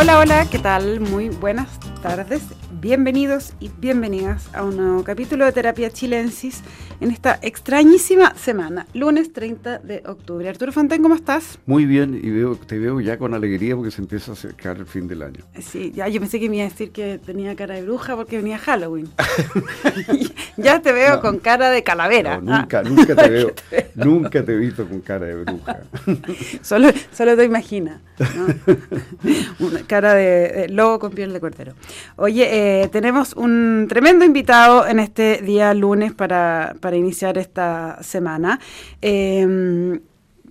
Hola, hola, ¿qué tal? Muy buenas tardes. Bienvenidos y bienvenidas a un nuevo capítulo de Terapia Chilensis en esta extrañísima semana, lunes 30 de octubre. Arturo Fontaine, ¿cómo estás? Muy bien, y veo, te veo ya con alegría porque se empieza a acercar el fin del año. Sí, ya yo pensé que me iba a decir que tenía cara de bruja porque venía Halloween. ya te veo con cara de calavera. nunca, nunca te veo, nunca te he visto con cara de bruja. solo, solo te imaginas. Una cara de, lobo con piel de cordero. Oye, eh, tenemos un tremendo invitado en este día lunes para para iniciar esta semana. Em,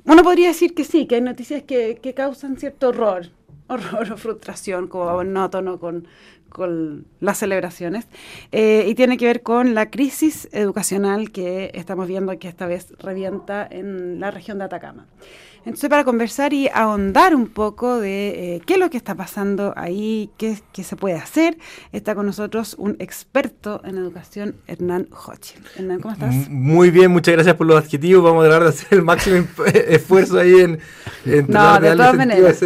uno podría decir que sí, que hay noticias que, causan cierto horror, horror o frustración, como monótono con, con las celebraciones, eh, y tiene que ver con la crisis educacional que estamos viendo que esta vez revienta en la región de Atacama. Entonces, para conversar y ahondar un poco de eh, qué es lo que está pasando ahí, qué, se puede hacer, está con nosotros un experto en educación, Hernán Hochil. Hernán, ¿cómo estás? Muy bien, muchas gracias por los adjetivos. Vamos a tratar de hacer el máximo esfuerzo ahí en, en no, de todas maneras.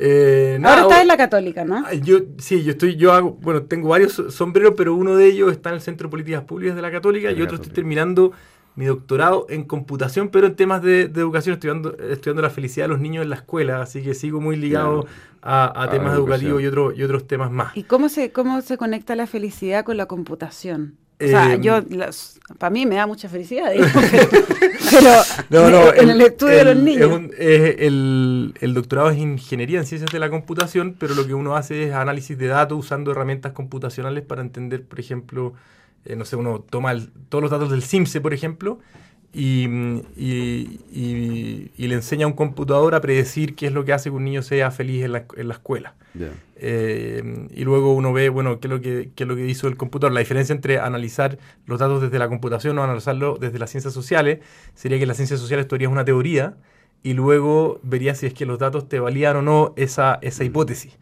Eh, Ahora estás en la católica, ¿no? Yo, sí, yo estoy, yo hago, bueno, tengo varios sombreros, pero uno de ellos está en el Centro de Políticas Públicas de la Católica y otro estoy terminando mi doctorado en computación, pero en temas de, educación, estudiando, estudiando la felicidad de los niños en la escuela, así que sigo muy ligado a, temas educativos y, otro, y otros temas más. ¿Y cómo se, cómo se conecta la felicidad con la computación? O sea, em, yo, para mí me da mucha felicidad, pero, en el estudio de los niños. el, el, doctorado es ingeniería en ciencias de la computación, pero lo que uno hace es análisis de datos usando herramientas computacionales para entender, por ejemplo, eh, no sé, uno toma todos los datos del CIMSE, por ejemplo, y, le enseña a un computador a predecir qué es lo que hace que un niño sea feliz en la, escuela. Eh, y luego uno ve, bueno, qué es, lo que, qué es lo que hizo el computador. La diferencia entre analizar los datos desde la computación o analizarlo desde las ciencias sociales sería que en las ciencias sociales tú harías una teoría y luego verías si es que los datos te valían o no esa, esa hipótesis.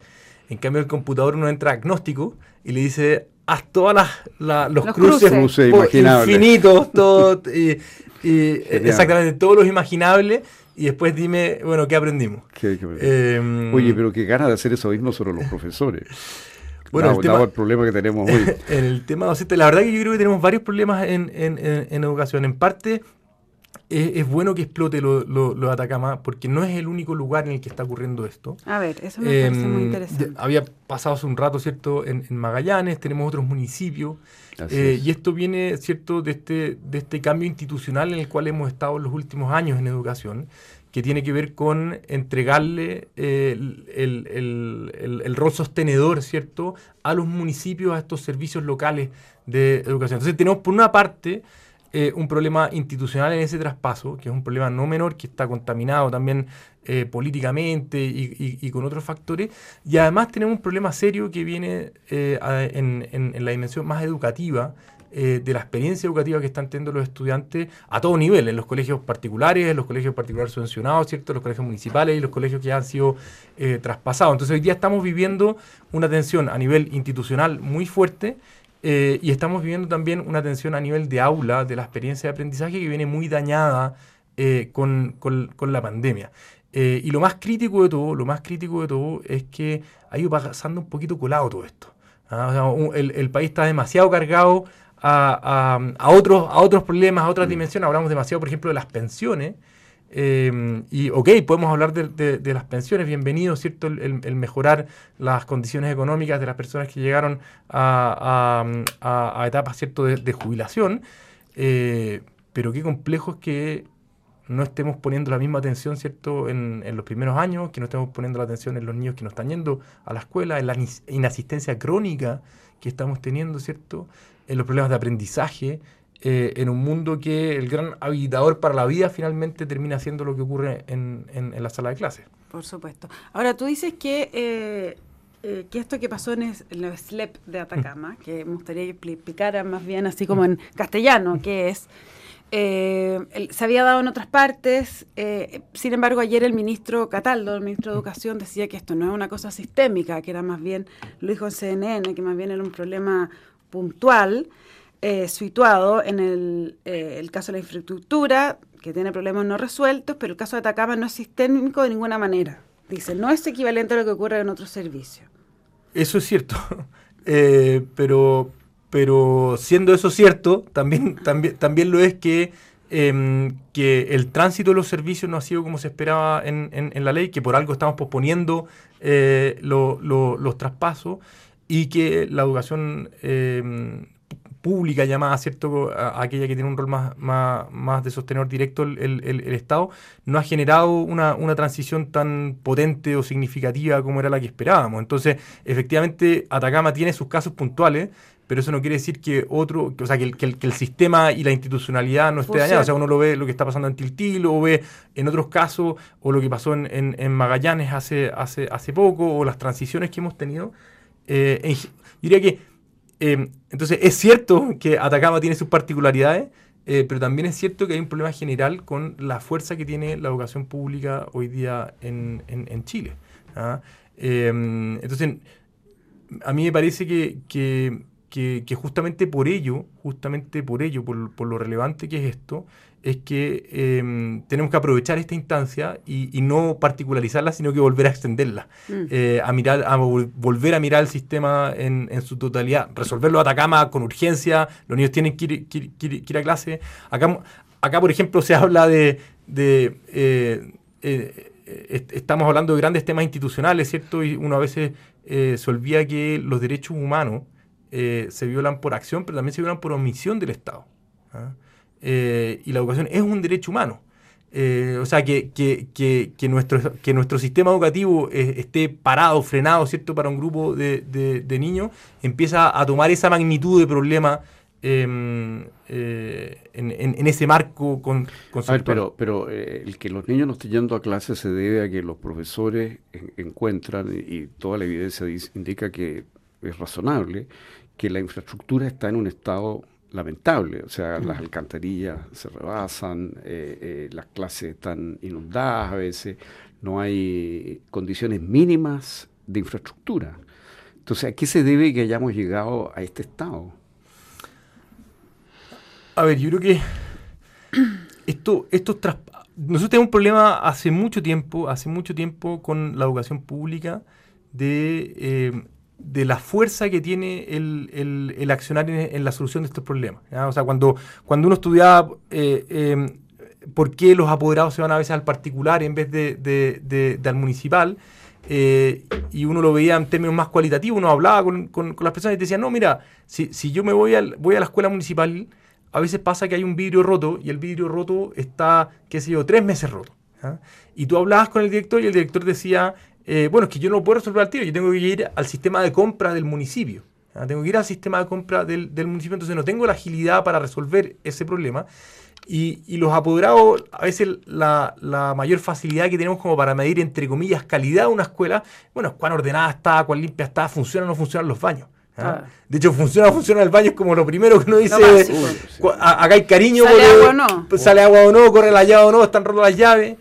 En cambio, el computador uno entra agnóstico y le dice haz todas las, los, cruces, infinitos, todo, y, exactamente todos los imaginables, y después dime, bueno, ¿qué aprendimos? Em, Oye, pero qué ganas de hacer eso mismo sobre los profesores. Bueno, el, tema, el, problema que tenemos hoy. en el tema docente, la verdad que yo creo que tenemos varios problemas en, en, en educación. En parte, es, bueno que explote lo, de Atacama porque no es el único lugar en el que está ocurriendo esto. A ver, eso me parece muy em, interesante. Había pasado hace un rato, ¿cierto? En, Magallanes, tenemos otros municipios. Eh, y esto viene, ¿cierto?, de este, de este cambio institucional en el cual hemos estado en los últimos años en educación, que tiene que ver con entregarle el, el, el, rol sostenedor, ¿cierto?, a los municipios, a estos servicios locales de educación. Entonces tenemos, por una parte, eh, un problema institucional en ese traspaso, que es un problema no menor, que está contaminado también eh, políticamente y, con otros factores. Y además tenemos un problema serio que viene eh, en, la dimensión más educativa. de la experiencia educativa que están teniendo los estudiantes a todo nivel, en los colegios particulares, en los colegios particulares subvencionados, ¿cierto? los colegios municipales y los colegios que han sido traspasados. Entonces hoy día estamos viviendo una tensión a nivel institucional muy fuerte eh, y estamos viviendo también una tensión a nivel de aula, de la experiencia de aprendizaje que viene muy dañada eh, con, la pandemia. Eh, y lo más crítico de todo, lo más crítico de todo es que ha ido pasando un poquito colado todo esto. ¿ah? el, país está demasiado cargado a, otros, a otros problemas, a otras mm. dimensiones. Hablamos demasiado, por ejemplo, de las pensiones. Em, y ok, podemos hablar de, las pensiones, bienvenido, ¿cierto? El, mejorar las condiciones económicas de las personas que llegaron a, etapas, ¿cierto?, de, jubilación. Eh, pero qué complejo es que no estemos poniendo la misma atención, ¿cierto?, en, en, los primeros años, que no estemos poniendo la atención en los niños que no están yendo a la escuela, en la inasistencia crónica que estamos teniendo, ¿cierto?, en los problemas de aprendizaje, eh, en un mundo que el gran habilitador para la vida finalmente termina siendo lo que ocurre en, en, la sala de clases. Por supuesto. Ahora, tú dices que, eh, eh, que esto que pasó en, el, SLEP de Atacama, mm. que me gustaría que explicara más bien así como en castellano, que es... se había dado en otras partes, sin embargo ayer el ministro Cataldo, el ministro de Educación, decía que esto no es una cosa sistémica, que era más bien, lo dijo en CNN, que más bien era un problema puntual eh, situado en el, eh, el, caso de la infraestructura, que tiene problemas no resueltos, pero el caso de Atacama no es sistémico de ninguna manera. dice, no es equivalente a lo que ocurre en otros servicios. Eso es cierto, eh, pero, pero siendo eso cierto, también, también, también lo es que, em, que el tránsito de los servicios no ha sido como se esperaba en, en, la ley, que por algo estamos posponiendo eh, los traspasos y que la educación em, pública llamada, ¿cierto? aquella que tiene un rol más, más, de sostenedor directo el, Estado, no ha generado una, una, transición tan potente o significativa como era la que esperábamos. Entonces, efectivamente, Atacama tiene sus casos puntuales, pero eso no quiere decir que otro, o sea, que el, que el, sistema y la institucionalidad no esté dañado. O sea, uno lo ve lo que está pasando en Tiltil, o ve en otros casos, o lo que pasó en, en, Magallanes hace, hace, hace poco, o las transiciones que hemos tenido. Eh, diría que Em, entonces, es cierto que Atacama tiene sus particularidades, eh, pero también es cierto que hay un problema general con la fuerza que tiene la educación pública hoy día en, Chile. ¿ah? Em, entonces, a mí me parece que, justamente por ello, justamente por ello, por, por lo relevante que es esto, es que em, tenemos que aprovechar esta instancia y, no particularizarla, sino que volver a extenderla, mm. eh, a mirar, a volver a mirar el sistema en, su totalidad, resolverlo a Atacama con urgencia, los niños tienen que ir, a clase. Acá, acá, por ejemplo, se habla de, eh, eh, estamos hablando de grandes temas institucionales, ¿cierto? Y uno a veces se olvida que los derechos humanos se violan por acción, pero también se violan por omisión del Estado. ¿ah? Eh, y la educación es un derecho humano. Eh, o sea, que, que, nuestro, que nuestro sistema educativo eh, esté parado, frenado, ¿cierto?, para un grupo de, niños, empieza a tomar esa magnitud de problema em, en, ese marco con, pero, pero el que los niños no estén yendo a clase se debe a que los profesores encuentran, y toda la evidencia indica que es razonable, que la infraestructura está en un estado lamentable, o sea, las alcantarillas se rebasan, eh, eh, las clases están inundadas a veces, no hay condiciones mínimas de infraestructura. Entonces, ¿a qué se debe que hayamos llegado a este estado? A ver, yo creo que esto, esto nosotros tenemos un problema hace mucho tiempo, hace mucho tiempo con la educación pública de eh, de la fuerza que tiene el, el, accionar en, la solución de estos problemas. O sea, cuando, cuando uno estudiaba eh, em, por qué los apoderados se van a veces al particular en vez de, de, al municipal, eh, y uno lo veía en términos más cualitativos, uno hablaba con, con, las personas y decía, no, mira, si, si yo me voy, al, voy a la escuela municipal, a veces pasa que hay un vidrio roto y el vidrio roto está, qué sé yo, tres meses roto. Y tú hablabas con el director y el director decía, eh, bueno, es que yo no puedo resolver al tiro, yo tengo que ir al sistema de compra del municipio. Tengo que ir al sistema de compra del, municipio, entonces no tengo la agilidad para resolver ese problema. Y, los apoderados, a veces la, mayor facilidad que tenemos como para medir, entre comillas, calidad de una escuela, bueno, cuán ordenada está, cuán limpia está, funciona o no funcionan los baños. De hecho, funciona o funciona el baño es como lo primero que uno dice. Acá hay cariño. ¿Sale agua o no? Sale agua o no, corre la llave o no, están rotas las llaves.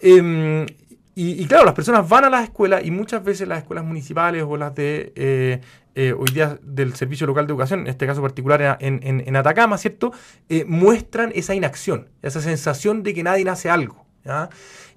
Em, y, claro, las personas van a las escuelas y muchas veces las escuelas municipales o las de eh, eh, hoy día del Servicio Local de Educación, en este caso particular en, en, Atacama, ¿cierto? Eh, muestran esa inacción, esa sensación de que nadie hace algo.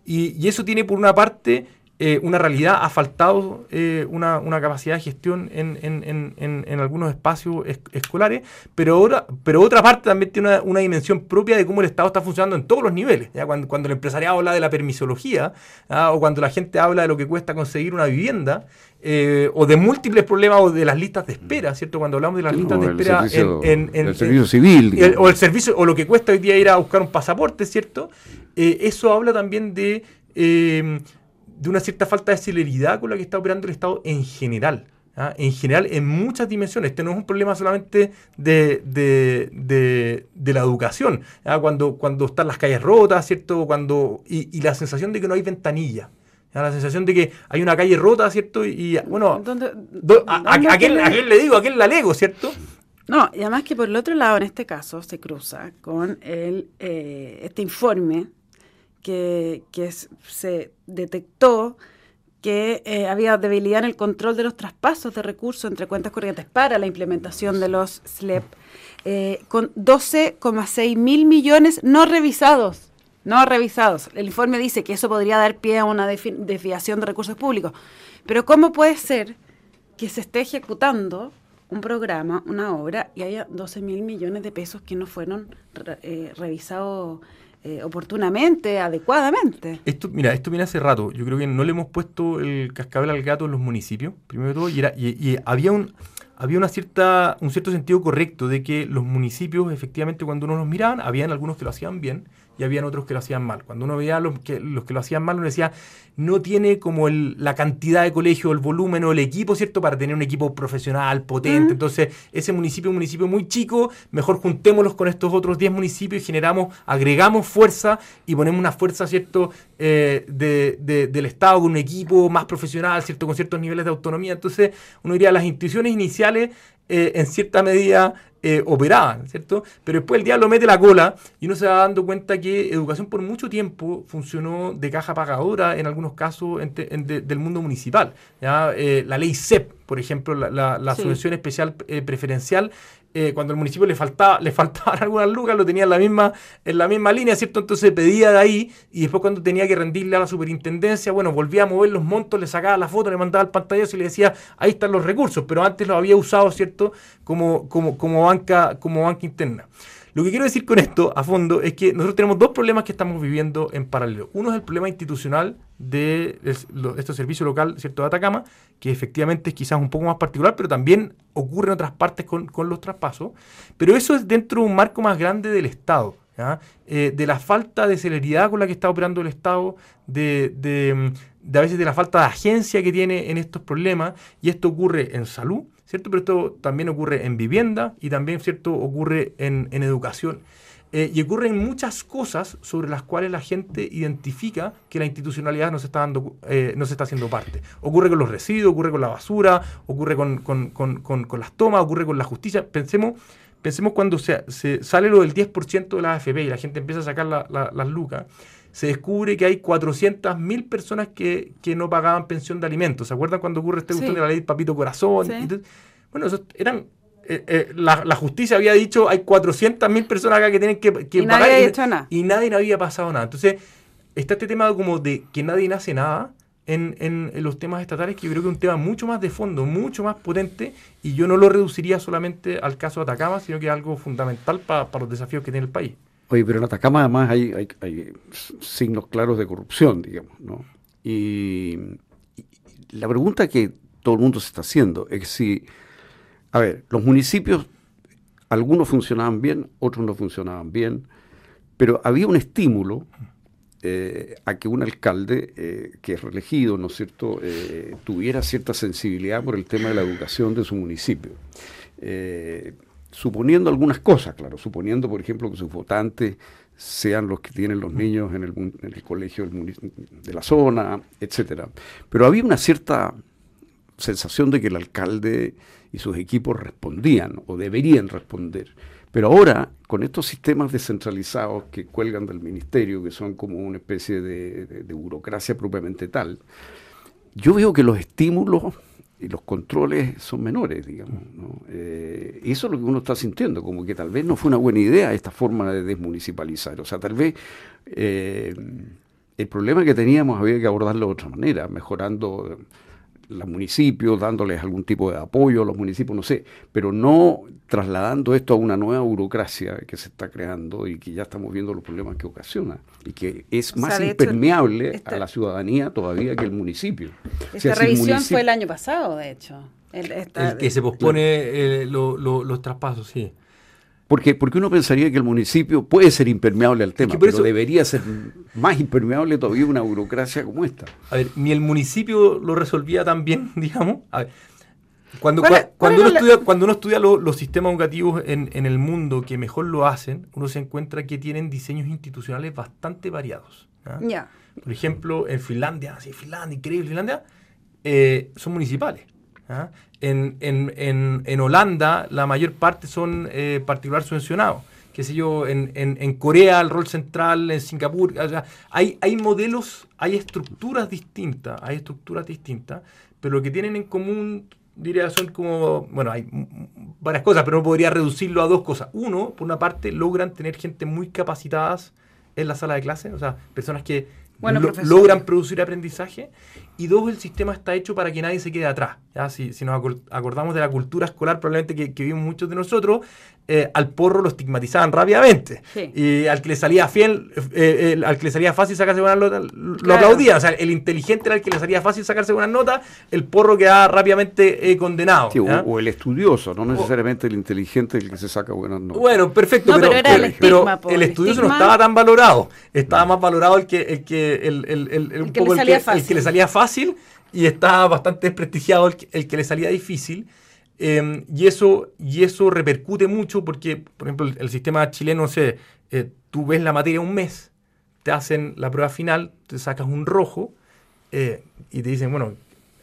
Y, y, eso tiene por una parte eh, una realidad, ha faltado eh, una, capacidad de gestión en, algunos espacios escolares, pero, ahora, pero otra parte también tiene una, dimensión propia de cómo el Estado está funcionando en todos los niveles. ¿ya? Cuando, cuando el empresariado habla de la permisología, o cuando la gente habla de lo que cuesta conseguir una vivienda, eh, o de múltiples problemas o de las listas de espera, ¿cierto? Cuando hablamos de las listas de espera en, el servicio civil. o el servicio, o lo que cuesta hoy día ir a buscar un pasaporte, ¿cierto? eso habla también de de una cierta falta de celeridad con la que está operando el Estado en general. ¿ah? En general, en muchas dimensiones. Este no es un problema solamente de, la educación. ¿ah? Cuando, cuando están las calles rotas, ¿cierto? Cuando, y, la sensación de que no hay ventanilla. ¿ah? La sensación de que hay una calle rota, ¿cierto? Y bueno, a, quién, le digo? ¿A quién la lego, ¿cierto? No, y además que por el otro lado, en este caso, se cruza con el, eh, este informe que, se detectó que eh, había debilidad en el control de los traspasos de recursos entre cuentas corrientes para la implementación de los SLEP, eh, con 12,6 mil millones no revisados. no revisados. El informe dice que eso podría dar pie a una desviación de recursos públicos. Pero ¿cómo puede ser que se esté ejecutando un programa, una obra, y haya 12 mil millones de pesos que no fueron eh, revisados eh, oportunamente, adecuadamente. Esto, mira, esto viene hace rato. Yo creo que no le hemos puesto el cascabel al gato en los municipios, primero de todo, y, era, y, había un había una cierta, un cierto sentido correcto de que los municipios, efectivamente, cuando uno los miraban, habían algunos que lo hacían bien, y habían otros que lo hacían mal. Cuando uno veía los que, los que lo hacían mal, uno decía, no tiene como la cantidad de colegio, el volumen o el equipo, ¿cierto? Para tener un equipo profesional, potente. Entonces, ese municipio es un municipio muy chico, mejor juntémoslos con estos otros 10 municipios y generamos, agregamos fuerza y ponemos una fuerza, ¿cierto? Eh, del Estado con un equipo más profesional, ¿cierto? Con ciertos niveles de autonomía. Entonces, uno diría, las instituciones iniciales, eh, en cierta medida, eh, operaban, ¿cierto? Pero después el diablo mete la cola y uno se va dando cuenta que educación por mucho tiempo funcionó de caja pagadora en algunos casos del mundo municipal. ¿ya? Eh, la ley CEP, por ejemplo, la, subvención especial eh, preferencial, eh, cuando al municipio le faltaba, le faltaban algunas lucas, lo tenía en la misma, en la misma línea, ¿cierto? Entonces pedía de ahí, y después cuando tenía que rendirle a la superintendencia, bueno, volvía a mover los montos, le sacaba la foto, le mandaba el pantallazo y le decía, ahí están los recursos, pero antes lo había usado, ¿cierto? Como, como, como banca, como banca interna. Lo que quiero decir con esto, a fondo, es que nosotros tenemos dos problemas que estamos viviendo en paralelo. Uno es el problema institucional de este servicio local ¿cierto? de Atacama, que efectivamente es quizás un poco más particular, pero también ocurre en otras partes con, los traspasos. Pero eso es dentro de un marco más grande del Estado. Eh, de la falta de celeridad con la que está operando el Estado, de, de, de, a veces de la falta de agencia que tiene en estos problemas, y esto ocurre en salud, ¿cierto? Pero esto también ocurre en vivienda y también, ¿cierto?, ocurre en, educación. Eh, y ocurren muchas cosas sobre las cuales la gente identifica que la institucionalidad no se está, dando, eh, no se está haciendo parte. Ocurre con los residuos, ocurre con la basura, ocurre con, las tomas, ocurre con la justicia. Pensemos, pensemos cuando se, sale lo del 10% de la AFP y la gente empieza a sacar las lucas se descubre que hay 400.000 personas que, no pagaban pensión de alimentos. ¿Se acuerdan cuando ocurre este cuestión de la ley Papito Corazón? bueno, eso eran... Eh, eh, la, justicia había dicho hay 400.000 personas acá que tienen que, y pagar nadie y, nadie había pasado nada. Entonces, está este tema como de que nadie nace nada en, en, los temas estatales, que yo creo que es un tema mucho más de fondo, mucho más potente, y yo no lo reduciría solamente al caso de Atacama, sino que es algo fundamental para los desafíos que tiene el país. Oye, pero en Atacama además hay, hay, signos claros de corrupción, digamos, ¿no? Y, la pregunta que todo el mundo se está haciendo es si, a ver, los municipios, algunos funcionaban bien, otros no funcionaban bien, pero había un estímulo eh, a que un alcalde eh, que es reelegido, ¿no es cierto?, eh, tuviera cierta sensibilidad por el tema de la educación de su municipio suponiendo algunas cosas, claro, suponiendo, por ejemplo, que sus votantes sean los que tienen los niños en el, colegio de la zona, etcétera. Pero había una cierta sensación de que el alcalde y sus equipos respondían o deberían responder. Pero ahora, con estos sistemas descentralizados que cuelgan del ministerio, que son como una especie de burocracia propiamente tal, yo veo que los estímulos y los controles son menores, digamos. Eh, eso es lo que uno está sintiendo, como que tal vez no fue una buena idea esta forma de desmunicipalizar. O sea, tal vez eh, el problema que teníamos había que abordarlo de otra manera, mejorando los municipios, dándoles algún tipo de apoyo a los municipios, no sé, pero no trasladando esto a una nueva burocracia que se está creando y que ya estamos viendo los problemas que ocasiona y que es más impermeable a la ciudadanía todavía que el municipio. Esta revisión fue el año pasado, de hecho. El, que se pospone eh, los traspasos, sí. Porque, porque uno pensaría que el municipio puede ser impermeable al tema, pero debería ser más impermeable todavía una burocracia como esta. A ver, ni el municipio lo resolvía tan bien, digamos. A ver, cuando, cuando, uno estudia, cuando uno estudia los sistemas educativos en, en, el mundo que mejor lo hacen, uno se encuentra que tienen diseños institucionales bastante variados. ¿ya? Por ejemplo, en Finlandia, sí, Finlandia, increíble Finlandia, eh, son municipales. ¿Ah? En, en, en, Holanda la mayor parte son eh, particular subvencionados. Qué sé yo, en, en, Corea el rol central, en Singapur, hay, hay modelos, hay estructuras distintas, hay estructuras distintas, pero lo que tienen en común, diría, son como, bueno, hay varias cosas, pero no podría reducirlo a dos cosas. Uno, por una parte, logran tener gente muy capacitadas en la sala de clase, o sea, personas que logran producir aprendizaje. Y dos, el sistema está hecho para que nadie se quede atrás. ¿Ya? Si, si nos acordamos de la cultura escolar, probablemente que, que vivimos muchos de nosotros, eh, al porro lo estigmatizaban rápidamente. Y al que le salía fiel, eh, al que le salía fácil sacarse buenas notas, lo aplaudía. O sea, el inteligente era el que le salía fácil sacarse buenas notas, el porro quedaba rápidamente eh, condenado. o, el estudioso, no necesariamente el inteligente el que se saca buenas notas. Bueno, perfecto, pero, el, estudioso no estaba tan valorado. Estaba más valorado el que, el que, el, el, que, le salía fácil y estaba bastante desprestigiado el que le salía difícil. Em, y, eso, y eso repercute mucho porque, por ejemplo, el, sistema chileno, sé, eh, tú ves la materia un mes, te hacen la prueba final, te sacas un rojo eh, y te dicen, bueno,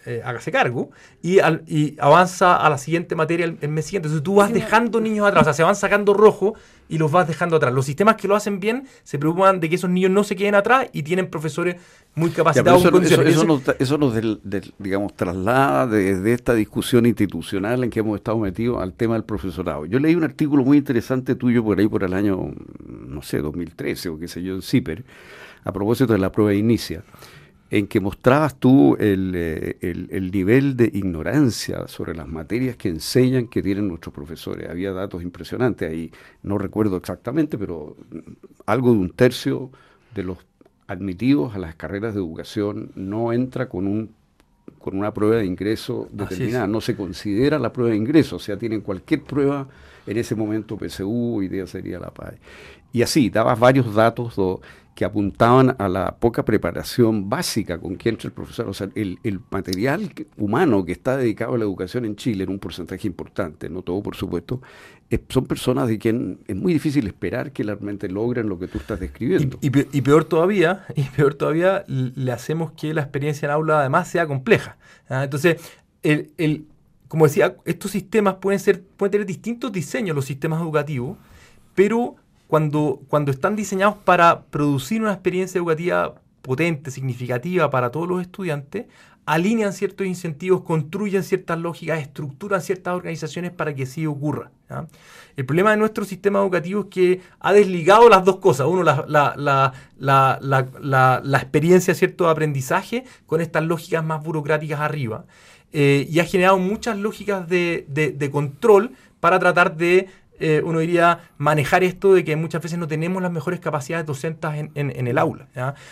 eh, hágase cargo, y, y, avanza a la siguiente materia el, mes siguiente. Entonces tú vas dejando niños atrás, o sea, se van sacando rojo y los vas dejando atrás. Los sistemas que lo hacen bien se preocupan de que esos niños no se queden atrás y tienen profesores muy capacitados. eso, nos, digamos, traslada desde esta discusión institucional en que hemos estado metidos al tema del profesorado. Yo leí un artículo muy interesante tuyo por ahí por el año, no sé, 2013 o qué sé yo, en CIPER, a propósito de la prueba de inicia en que mostrabas tú eh, el, el, nivel de ignorancia sobre las materias que enseñan que tienen nuestros profesores. Había datos impresionantes ahí, no recuerdo exactamente, pero algo de un tercio de los admitidos a las carreras de educación no entra con un con una prueba de ingreso determinada, no se considera la prueba de ingreso, o sea, tienen cualquier prueba en ese momento PSU, idea sería la PAE. Y así, dabas varios datos que apuntaban a la poca preparación básica con que entra el profesor. O sea, el, material humano que está dedicado a la educación en Chile, en un porcentaje importante, no todo por supuesto, son personas de quien es muy difícil esperar que realmente logren lo que tú estás describiendo. Y, peor todavía, y peor todavía, le hacemos que la experiencia en aula además sea compleja. ¿ah? Entonces, el, como decía, estos sistemas pueden, ser, pueden tener distintos diseños, los sistemas educativos, pero cuando, cuando están diseñados para producir una experiencia educativa potente, significativa para todos los estudiantes, alinean ciertos incentivos, construyen ciertas lógicas, estructuran ciertas organizaciones para que así ocurra. El problema de nuestro sistema educativo es que ha desligado las dos cosas. Uno, la, la, la, la experiencia cierto, de aprendizaje con estas lógicas más burocráticas arriba. Eh, y ha generado muchas lógicas de, de, de control para tratar de eh, uno diría, manejar esto de que muchas veces no tenemos las mejores capacidades docentes en, en, el aula.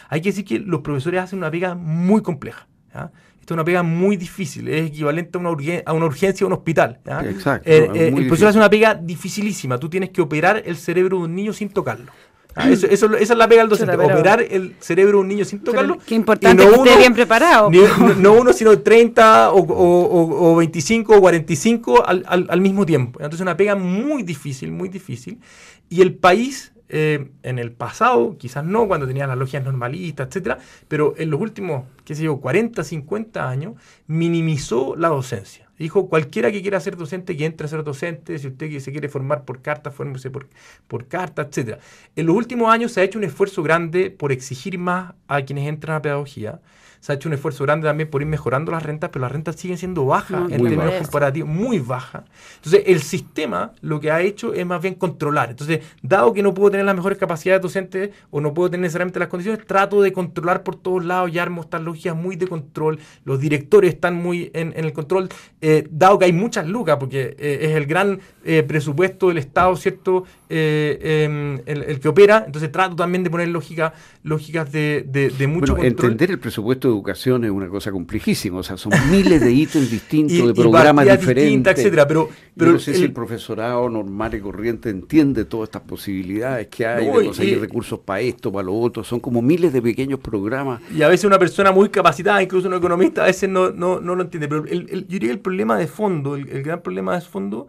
Hay que decir que los profesores hacen una pega muy compleja. ¿ya? Esta es una pega muy difícil, es equivalente a una, a una urgencia a un hospital. Exacto. Eh, eh, el profesor hace una pega dificilísima. Tú tienes que operar el cerebro de un niño sin tocarlo. Ah, eso, esa es la pega del docente, operar el cerebro de un niño sin tocarlo. Qué importante que esté bien preparado. no, uno, sino 30 o, o, o 25 o 45 al, al, al, mismo tiempo. Entonces una pega muy difícil, muy difícil. Y el país, eh, en el pasado, quizás no, cuando tenía las logias normalistas, etcétera, pero en los últimos, qué sé yo, 40, 50 años, minimizó la docencia. Dijo, cualquiera que quiera ser docente, que entre a ser docente, si usted se quiere formar por carta, fórmese por, por carta, etc. En los últimos años se ha hecho un esfuerzo grande por exigir más a quienes entran a pedagogía se ha hecho un esfuerzo grande también por ir mejorando las rentas, pero las rentas siguen siendo bajas en términos comparativos, muy bajas. Entonces, el sistema lo que ha hecho es más bien controlar. Entonces, dado que no puedo tener las mejores capacidades docentes o no puedo tener necesariamente las condiciones, trato de controlar por todos lados y armo estas lógicas muy de control. Los directores están muy en, el control, eh, dado que hay muchas lucas, porque eh, es el gran eh, presupuesto del Estado, ¿cierto? Em, el, que opera. Entonces, trato también de poner lógica, lógicas de, de, mucho bueno, Entender el presupuesto educación es una cosa complejísima, o sea, son miles de ítems distintos, de programas diferentes. etcétera, pero, pero no sé si el profesorado normal y corriente entiende todas estas posibilidades que hay, de conseguir recursos para esto, para lo otro, son como miles de pequeños programas. Y a veces una persona muy capacitada, incluso un economista, a veces no, no, no lo entiende. Pero el, yo diría que el problema de fondo, el, gran problema de fondo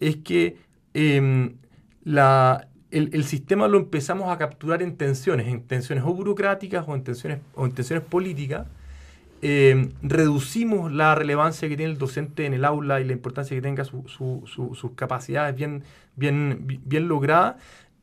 es que em, la, el, sistema lo empezamos a capturar en tensiones, en tensiones o burocráticas o en tensiones, o políticas. Eh, reducimos la relevancia que tiene el docente en el aula y la importancia que tenga sus capacidades bien, bien, bien logradas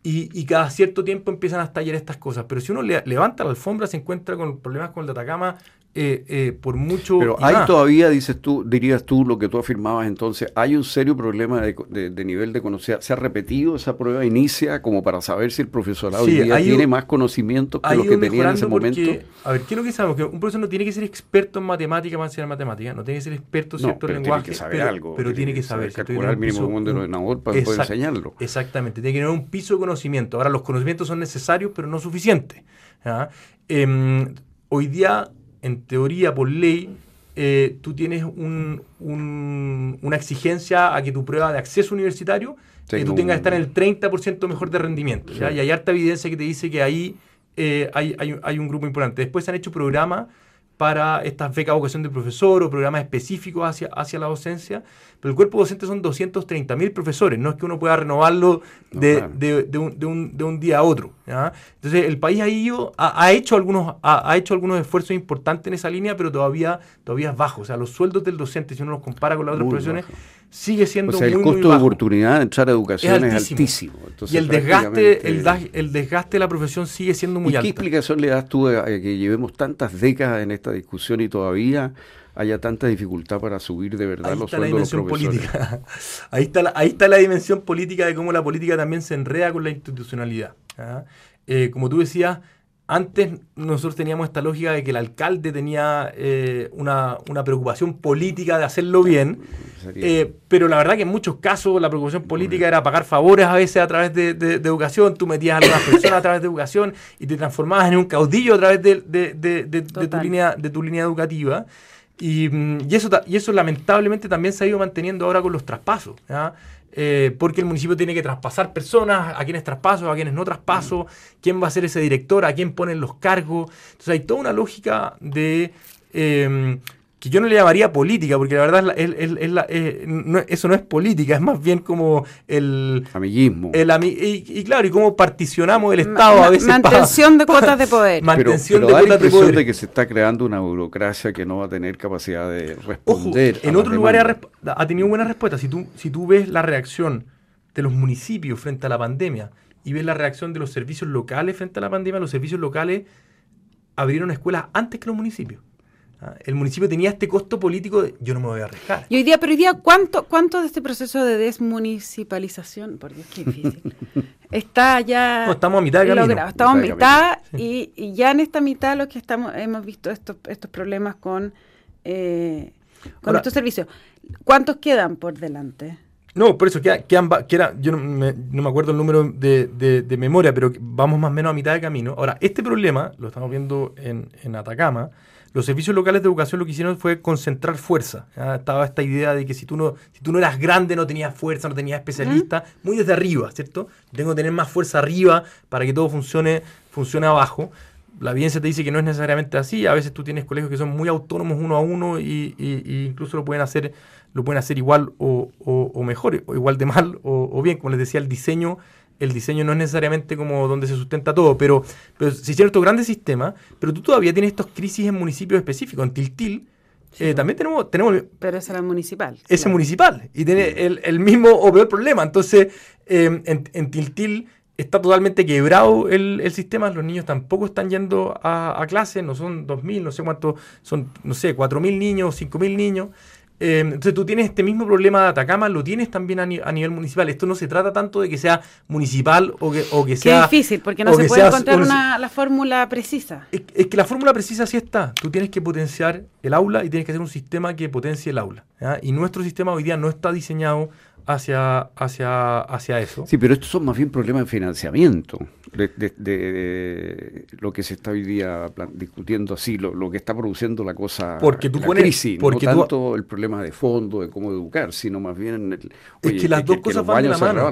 y, cada cierto tiempo empiezan a estallar estas cosas. Pero si uno le, levanta la alfombra, se encuentra con problemas con el Atacama eh, eh, por mucho. Pero hay todavía, dices tú, dirías tú lo que tú afirmabas entonces, hay un serio problema de, nivel de conocimiento. ¿Se ha repetido esa prueba? ¿Inicia como para saber si el profesorado tiene más conocimiento que lo que tenía en ese momento? A ver, ¿qué es lo que sabemos? Que un profesor no tiene que ser experto en matemática para enseñar matemática, no tiene que ser experto en cierto lenguaje. Tiene que saber algo. Pero tiene que saber. Calcular el mínimo común ordenador para poder enseñarlo. Exactamente, tiene que tener un piso de conocimiento. Ahora, los conocimientos son necesarios, pero no suficientes. Em, hoy día en teoría, por ley, eh, tú tienes un, una exigencia a que tu prueba de acceso universitario, que tú tengas que estar en el 30% mejor de rendimiento. Y hay harta evidencia que te dice que ahí eh, hay, hay, hay, un grupo importante. Después se han hecho programas para estas becas vocación del profesor o programas específicos hacia, hacia la docencia, pero el cuerpo docente son 230 mil profesores, no es que uno pueda renovarlo de, de, de, un, un, de un, día a otro. Entonces el país ha, ha, hecho algunos, ha, hecho algunos esfuerzos importantes en esa línea, pero todavía, todavía es bajo. O sea, los sueldos del docente, si uno los compara con las otras profesiones, sigue siendo o sea, el costo de oportunidad de entrar a educación es altísimo. y el desgaste, el, el, desgaste de la profesión sigue siendo muy alto. ¿Qué explicación le das tú a que llevemos tantas décadas en esta discusión y todavía haya tanta dificultad para subir de verdad los sueldos de los profesores? Política. ahí, está la, ahí está la dimensión política de cómo la política también se enreda con la institucionalidad. ¿ah? Eh, como tú decías, antes nosotros teníamos esta lógica de que el alcalde tenía eh, una, preocupación política de hacerlo bien, eh, pero la verdad que en muchos casos la preocupación política era pagar favores a veces a través de, educación, tú metías a algunas personas a través de educación y te transformabas en un caudillo a través de, tu, línea, de tu línea educativa. Y, mm, y, eso, y eso lamentablemente también se ha ido manteniendo ahora con los traspasos. Eh, porque el municipio tiene que traspasar personas, a quienes traspaso, a quienes no traspaso, quién va a ser ese director, a quién ponen los cargos. Entonces hay toda una lógica de... Eh, que yo no le llamaría política, porque la verdad eso no es política, es más bien como el... Amiguismo. El y, claro, y cómo particionamos el Estado a veces. Mantención de cuotas de poder. Mantención de cuotas de poder. de que se está creando una burocracia que no va a tener capacidad de responder. en otros lugares ha, tenido buena respuesta. Si tú, si tú ves la reacción de los municipios frente a la pandemia y ves la reacción de los servicios locales frente a la pandemia, los servicios locales abrieron escuelas antes que los municipios. Ah, el municipio tenía este costo político de yo no me voy a arriesgar. Y hoy día, pero hoy día, ¿cuánto, cuánto de este proceso de desmunicipalización, por Dios, qué difícil, está ya estamos a mitad de camino. Estamos a mitad, y, ya en esta mitad lo que estamos hemos visto estos, estos problemas con, eh, con estos servicios. ¿Cuántos quedan por delante? No, por eso, que, era, yo no me, acuerdo el número de, de, memoria, pero vamos más o menos a mitad de camino. Ahora, este problema, lo estamos viendo en, en Atacama, los servicios locales de educación lo que hicieron fue concentrar fuerza. Estaba esta idea de que si tú, no, si tú no eras grande, no tenías fuerza, no tenías especialista, muy desde arriba, ¿cierto? Tengo que tener más fuerza arriba para que todo funcione, funcione abajo. La evidencia te dice que no es necesariamente así. A veces tú tienes colegios que son muy autónomos uno a uno y, incluso lo pueden hacer, lo pueden hacer igual o, mejor, o igual de mal o, bien. Como les decía, el diseño el diseño no es necesariamente como donde se sustenta todo, pero, pero se hicieron estos grandes sistemas, pero tú todavía tienes estos crisis en municipios específicos. En Tiltil eh, también tenemos, tenemos... Pero ese era municipal. Ese municipal, y tiene el, mismo o peor problema. Entonces, em, en, Tiltil está totalmente quebrado el, sistema, los niños tampoco están yendo a, a clase, no son 2.000, no sé cuántos, son, no sé, 4.000 niños, 5.000 niños. Em, entonces tú tienes este mismo problema de Atacama, lo tienes también a, nivel municipal. Esto no se trata tanto de que sea municipal o que, o que sea... Qué difícil, porque no se puede encontrar la fórmula precisa. Es, que la fórmula precisa sí está. Tú tienes que potenciar el aula y tienes que hacer un sistema que potencie el aula. Y nuestro sistema hoy día no está diseñado hacia, hacia, hacia eso. Sí, pero estos son más bien problemas de financiamiento, de, lo que se está hoy día discutiendo así, lo, que está produciendo la cosa, porque tú pones, crisis, porque no tanto el problema de fondo, de cómo educar, sino más bien... El, es que las dos cosas van de la mano.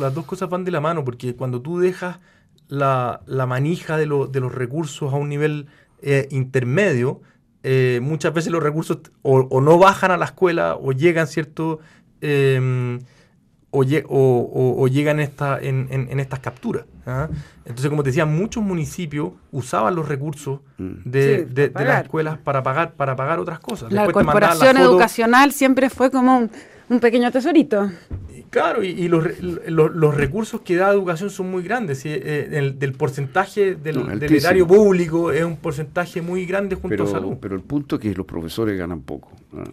Las dos cosas van de la mano, porque cuando tú dejas la, manija de, de los recursos a un nivel eh, intermedio, eh, muchas veces los recursos o, o, no bajan a la escuela o llegan, ¿cierto?, Em, o, o, llegan esta, en, en, estas capturas. ¿ah? Entonces, como te decía, muchos municipios usaban los recursos mm. de, de, las escuelas para pagar, para pagar otras cosas. La corporación educacional siempre fue como un, pequeño tesorito. Claro, y, los, los, recursos que da educación son muy grandes. Eh, el, del porcentaje del, del erario público es un porcentaje muy grande junto a salud. Pero el punto es que los profesores ganan poco.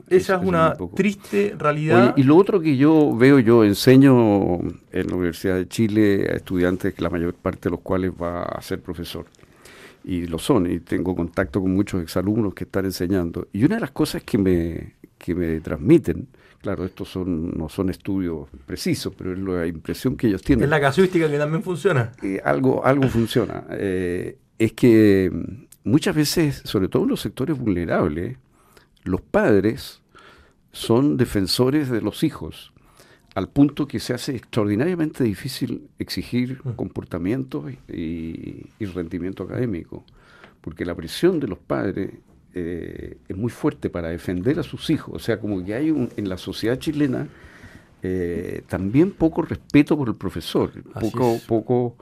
Esa es una triste realidad. y lo otro que yo veo, yo enseño en la Universidad de Chile a estudiantes que la mayor parte de los cuales va a ser profesor y lo son, y tengo contacto con muchos exalumnos que están enseñando. Y una de las cosas que me, que me transmiten, claro, estos son, no son estudios precisos, pero es la impresión que ellos tienen. Es la casuística que también funciona. Eh, algo, algo funciona. Eh, es que muchas veces, sobre todo en los sectores vulnerables, los padres son defensores de los hijos al punto que se hace extraordinariamente difícil exigir mm. comportamiento y, rendimiento académico, porque la presión de los padres eh, es muy fuerte para defender a sus hijos, o sea, como que hay un, en la sociedad chilena eh, también poco respeto por el profesor, poco, poco,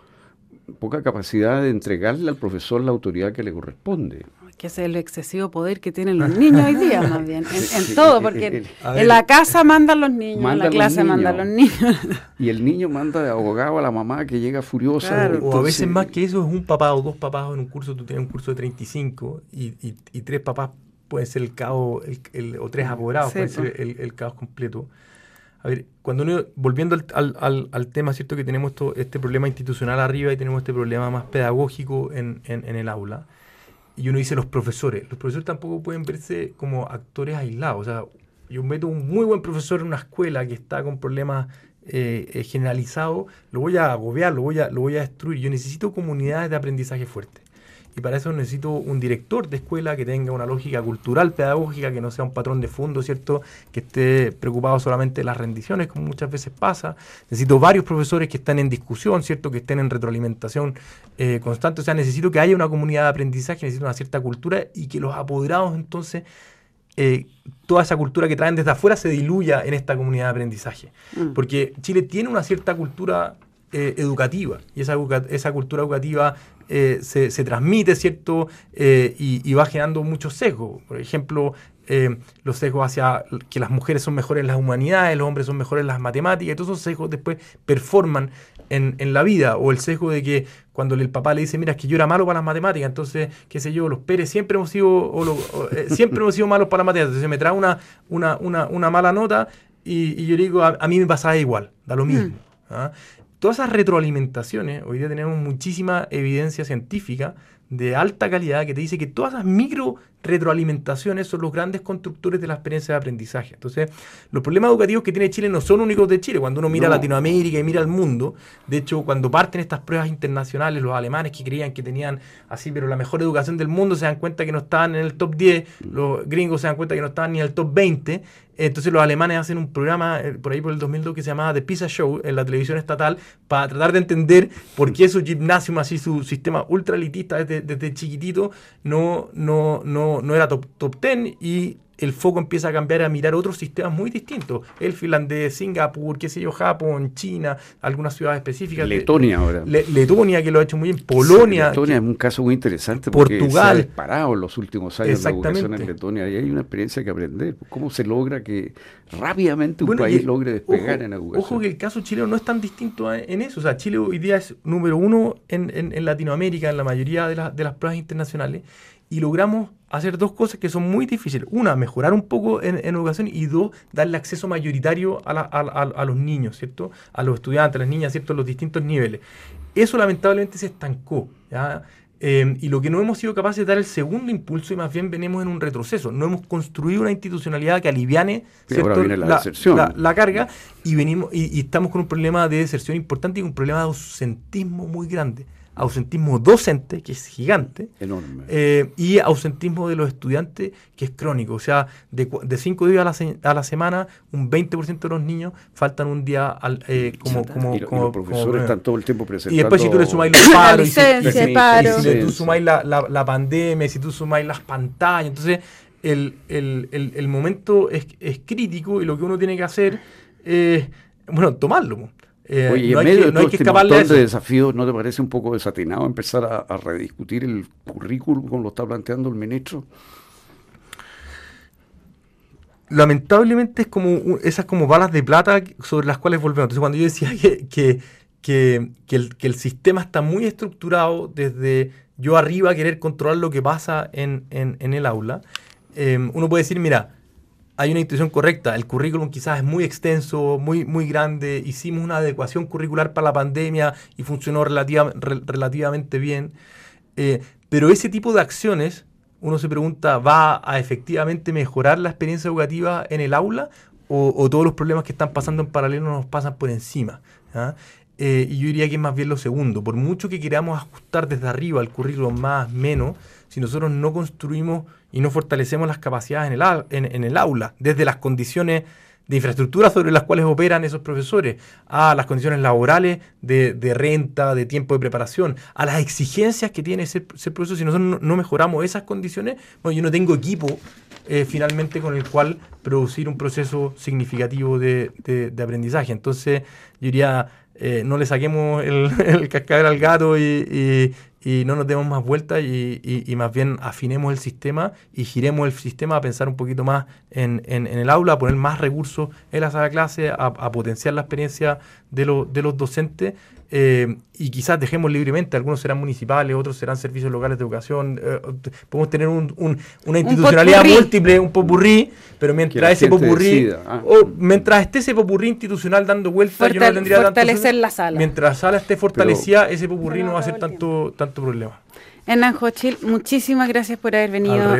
poca capacidad de entregarle al profesor la autoridad que le corresponde que es el excesivo poder que tienen los niños hoy día, más bien, en, todo, porque en la casa mandan los niños, en la clase mandan los niños. Y el niño manda de abogado a la mamá que llega furiosa. o a veces más que eso es un papá o dos papás en un curso, tú tienes un curso de 35 y, y, tres papás pueden ser el caos, el, o tres apoderados pueden ser el, caos completo. A ver, cuando uno, volviendo al, al, al, tema, ¿cierto? Que tenemos esto, este problema institucional arriba y tenemos este problema más pedagógico en, en, en el aula y uno dice los profesores. Los profesores tampoco pueden verse como actores aislados. O sea, yo meto un muy buen profesor en una escuela que está con problemas eh, eh, generalizados, lo voy a agobiar, lo voy a, lo voy a destruir. Yo necesito comunidades de aprendizaje fuertes. Y para eso necesito un director de escuela que tenga una lógica cultural, pedagógica, que no sea un patrón de fondo, ¿cierto? Que esté preocupado solamente de las rendiciones, como muchas veces pasa. Necesito varios profesores que estén en discusión, ¿cierto? Que estén en retroalimentación eh, constante. O sea, necesito que haya una comunidad de aprendizaje, necesito una cierta cultura y que los apoderados entonces eh, toda esa cultura que traen desde afuera se diluya en esta comunidad de aprendizaje. Mm. Porque Chile tiene una cierta cultura eh, educativa y esa, esa cultura educativa eh, se, transmite, ¿cierto? Eh, y, va generando muchos sesgos. Por ejemplo, eh, los sesgos hacia que las mujeres son mejores en las humanidades, los hombres son mejores en las matemáticas, y todos esos sesgos después performan en, la vida. O el sesgo de que cuando el papá le dice, mira, es que yo era malo para las matemáticas, entonces, qué sé yo, los Pérez siempre hemos sido, siempre hemos sido malos para las matemáticas, entonces me trae una, una, mala nota y, yo digo, a, mí me pasaba igual, da lo mismo. Mm. ¿ah? Todas esas retroalimentaciones, hoy día tenemos muchísima evidencia científica de alta calidad que te dice que todas esas micro retroalimentaciones son los grandes constructores de la experiencia de aprendizaje. Entonces, los problemas educativos que tiene Chile no son únicos de Chile. Cuando uno mira Latinoamérica y mira el mundo, de hecho, cuando parten estas pruebas internacionales, los alemanes que creían que tenían así, pero la mejor educación del mundo, se dan cuenta que no estaban en el top 10, los gringos se dan cuenta que no estaban ni en el top 20. Entonces los alemanes hacen un programa eh, por ahí por el 2002 que se llamaba The Pizza Show en la televisión estatal para tratar de entender por qué su gimnasio, así su sistema ultra elitista desde, desde chiquitito, no, no, no no, era top, top 10 y el foco empieza a cambiar a mirar otros sistemas muy distintos. El finlandés, Singapur, qué sé yo, Japón, China, algunas ciudades específicas. Letonia ahora. Letonia, que lo ha hecho muy bien. Polonia. Letonia es un caso muy interesante porque Portugal. se ha disparado en los últimos años la educación en Letonia y hay una experiencia que aprender. ¿Cómo se logra que rápidamente un país logre despegar en educación? Ojo que el caso chileno no es tan distinto en eso. O sea, Chile hoy día es número uno en, en, Latinoamérica, en la mayoría de, de las pruebas internacionales y logramos hacer dos cosas que son muy difíciles. Una, mejorar un poco en, educación y dos, darle acceso mayoritario a, los niños, ¿cierto? A los estudiantes, a las niñas, ¿cierto? A los distintos niveles. Eso lamentablemente se estancó, eh, y lo que no hemos sido capaces de dar el segundo impulso y más bien venimos en un retroceso. No hemos construido una institucionalidad que aliviane la, carga y venimos y, y, estamos con un problema de deserción importante y un problema de ausentismo muy grande ausentismo docente, que es gigante, Enorme. Eh, y ausentismo de los estudiantes, que es crónico. O sea, de, de cinco días a la, a la, semana, un 20% de los niños faltan un día al, eh, como, como, como, los profesores están todo el tiempo presentando... Y después si tú le sumáis los paros, y si, tú sumáis la, la, pandemia, si tú sumáis las pantallas, entonces el, el, el, el momento es, es, crítico y lo que uno tiene que hacer es, bueno, tomarlo. Eh, Oye, en medio de todo este montón de, desafíos, ¿no te parece un poco desatinado empezar a, rediscutir el currículum como lo está planteando el ministro? lamentablemente es como esas como balas de plata sobre las cuales volvemos. Entonces cuando yo decía que, que, el, sistema está muy estructurado desde yo arriba querer controlar lo que pasa en, el aula, em, uno puede decir, mira, hay una institución correcta, el currículum quizás es muy extenso, muy, muy grande, hicimos una adecuación curricular para la pandemia y funcionó relativamente bien, eh, pero ese tipo de acciones uno se pregunta, ¿va a efectivamente mejorar la experiencia educativa en el aula o, todos los problemas que están pasando en paralelo nos pasan por encima? Eh, y yo diría que es más bien lo segundo. Por mucho que queramos ajustar desde arriba el currículum más, menos, si nosotros no construimos y no fortalecemos las capacidades en el, en el aula, desde las condiciones de infraestructura sobre las cuales operan esos profesores, a las condiciones laborales de, renta, de tiempo de preparación, a las exigencias que tiene ese, proceso. Si nosotros no, mejoramos esas condiciones, bueno, yo no tengo equipo eh, finalmente con el cual producir un proceso significativo de, aprendizaje. Entonces, yo diría, eh, no le saquemos el, el cascabel al gato y, y no nos demos más vueltas y, más bien afinemos el sistema y giremos el sistema a pensar un poquito más en, el aula, a poner más recursos en la sala de clase, a, potenciar la experiencia de, de los docentes eh, y quizás dejemos libremente, algunos serán municipales, otros serán servicios locales de educación, eh, podemos tener una institucionalidad múltiple, un popurrí, pero mientras ese popurrí, ah. o mientras esté ese popurrí institucional dando vueltas, yo no tendría fortalecer la sala. Mientras la sala esté fortalecida, ese popurrí no va a ser tanto, tanto problema. Hernán Hochil, muchísimas gracias por haber venido a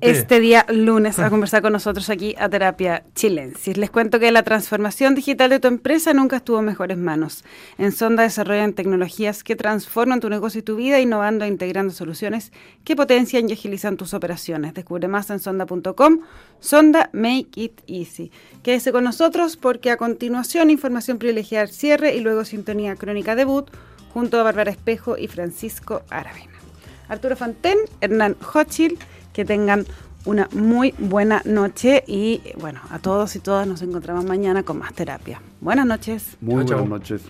este día lunes a conversar con nosotros aquí a Terapia Chilensis. Les cuento que la transformación digital de tu empresa nunca estuvo en mejores manos. En Sonda desarrollan tecnologías que transforman tu negocio y tu vida, innovando e integrando soluciones que potencian y agilizan tus operaciones. Descubre más en sonda.com. Sonda Make It Easy. Quédese con nosotros porque a continuación información privilegiada cierre y luego sintonía crónica debut junto a Bárbara Espejo y Francisco Aravena. Arturo Fantén, Hernán Hochil, que tengan una muy buena noche y bueno, a todos y todas nos encontramos mañana con más terapia. Buenas noches. Muy buenas noches.